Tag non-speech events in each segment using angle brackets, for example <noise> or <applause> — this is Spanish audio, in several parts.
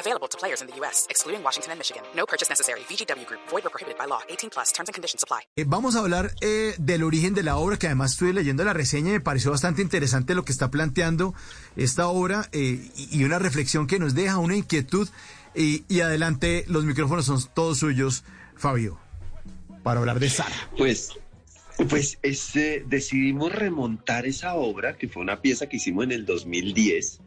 Available to players in the U.S., excluding Washington and Michigan. No purchase necessary. VGW Group. Void or prohibited by law. 18 plus. Terms and conditions apply. Eh, vamos a hablar eh, del origen de la obra, que además estuve leyendo la reseña y me pareció bastante interesante lo que está planteando esta obra eh, y, y una reflexión que nos deja, una inquietud. Y, y adelante, los micrófonos son todos suyos, Fabio, para hablar de Sara. Pues, pues este, decidimos remontar esa obra, que fue una pieza que hicimos en el 2010,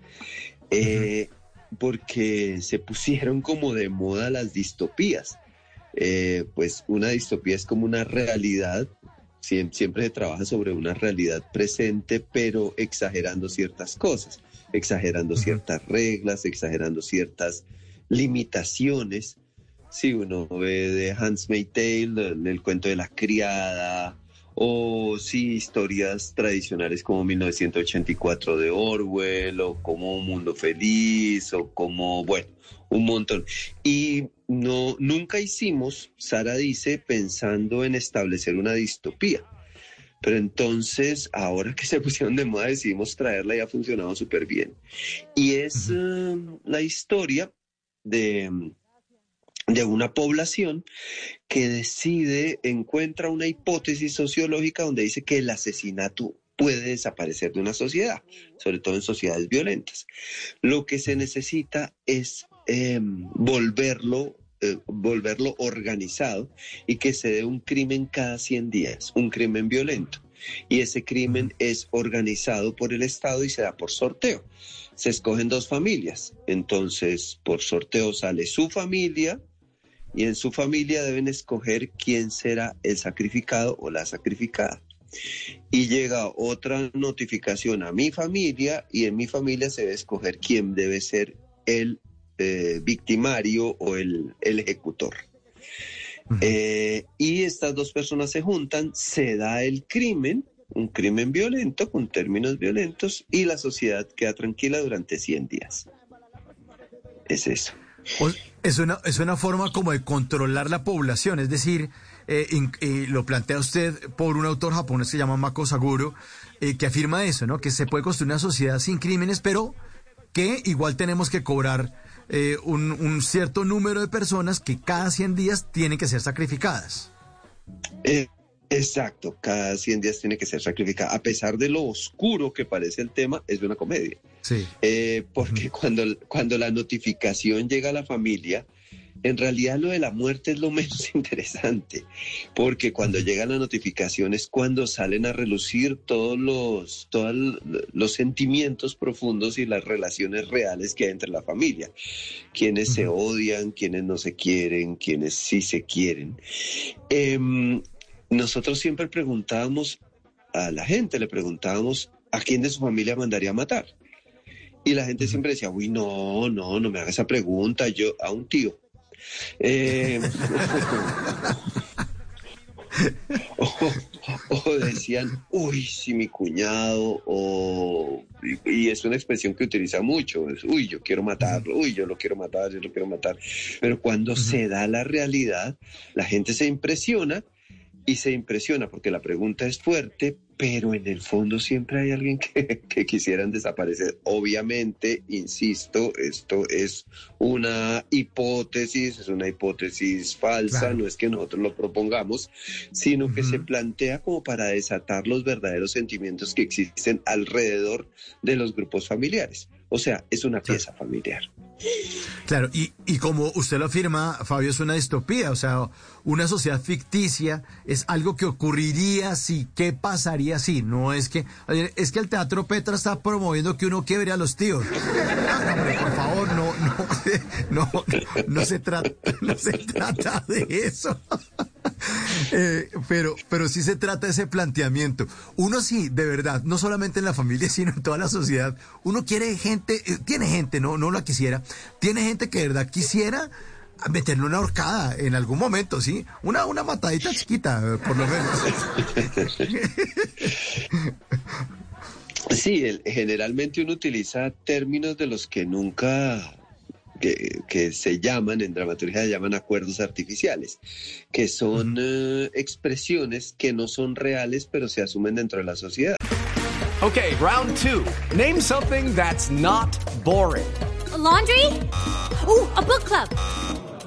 eh, porque se pusieron como de moda las distopías. Eh, pues una distopía es como una realidad, siem- siempre se trabaja sobre una realidad presente, pero exagerando ciertas cosas, exagerando ciertas reglas, exagerando ciertas limitaciones. Si uno ve de Hans Tale, el, el cuento de la criada, o sí historias tradicionales como 1984 de Orwell, o como Un Mundo Feliz, o como, bueno, un montón. Y no, nunca hicimos, Sara dice, pensando en establecer una distopía. Pero entonces, ahora que se <laughs> pusieron de moda, decidimos traerla y ha funcionado súper bien. Y es eh, la historia de, de una población que decide, encuentra una hipótesis sociológica donde dice que el asesinato puede desaparecer de una sociedad, sobre todo en sociedades violentas. Lo que se necesita es eh, volverlo, eh, volverlo organizado y que se dé un crimen cada 100 días, un crimen violento. Y ese crimen es organizado por el Estado y se da por sorteo. Se escogen dos familias. Entonces, por sorteo sale su familia y en su familia deben escoger quién será el sacrificado o la sacrificada. Y llega otra notificación a mi familia y en mi familia se debe escoger quién debe ser el eh, victimario o el, el ejecutor. Eh, y estas dos personas se juntan, se da el crimen, un crimen violento con términos violentos y la sociedad queda tranquila durante 100 días. Es eso. Es una, es una forma como de controlar la población, es decir, eh, eh, lo plantea usted por un autor japonés que se llama Mako Saguro, eh, que afirma eso, ¿no? Que se puede construir una sociedad sin crímenes, pero que igual tenemos que cobrar eh, un, un cierto número de personas que cada 100 días tienen que ser sacrificadas. Exacto, cada 100 días tiene que ser sacrificada. A pesar de lo oscuro que parece el tema, es una comedia. Sí. Eh, porque cuando, cuando la notificación llega a la familia, en realidad lo de la muerte es lo <laughs> menos interesante, porque cuando llega la notificación es cuando salen a relucir todos los, todos los sentimientos profundos y las relaciones reales que hay entre la familia, quienes se odian, quienes no se quieren, quienes sí se quieren. Em, nosotros siempre preguntábamos a la gente, le preguntábamos a quién de su familia mandaría a matar. Y la gente siempre decía, uy, no, no, no me haga esa pregunta, yo a un tío. Eh, <laughs> o, o decían, uy, si mi cuñado, o, y, y es una expresión que utiliza mucho, es, uy, yo quiero matarlo, uy, yo lo quiero matar, yo lo quiero matar. Pero cuando se da la realidad, la gente se impresiona y se impresiona porque la pregunta es fuerte, pero en el fondo siempre hay alguien que, <laughs> que quisieran desaparecer. Obviamente, insisto, esto es una hipótesis, es una hipótesis falsa, Claro. no es que nosotros lo propongamos, sino que se plantea como para desatar los verdaderos sentimientos que existen alrededor de los grupos familiares. O sea, es una pieza familiar. Claro, y, y como usted lo afirma, Fabio, es una distopía, o sea, una sociedad ficticia es algo que ocurriría si, ¿qué pasaría si? No es que, es que el Teatro Petra está promoviendo que uno quiebre a los tíos. <laughs> No, hombre, por favor, no, no, <laughs> no, no se trata, no se trata de eso. Eh, pero, pero sí se trata ese planteamiento. Uno sí, de verdad, no solamente en la familia, <laughs> sino en toda la sociedad. Uno quiere gente, eh, tiene gente, no, no la quisiera, tiene gente que de verdad quisiera meterle una horcada en algún momento, ¿sí? Una, una matadita chiquita, por lo menos. <laughs> Sí, generalmente uno utiliza términos de los que nunca, que, que se llaman, en dramaturgia se llaman acuerdos artificiales, que son eh, expresiones que no son reales, pero se asumen dentro de la sociedad. Okay, round two. Name something that's not boring. A laundry? Ooh, a book club.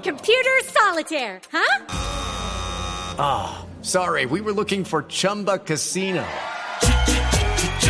Computer solitaire, huh? Sorry, we were looking for Chumba Casino.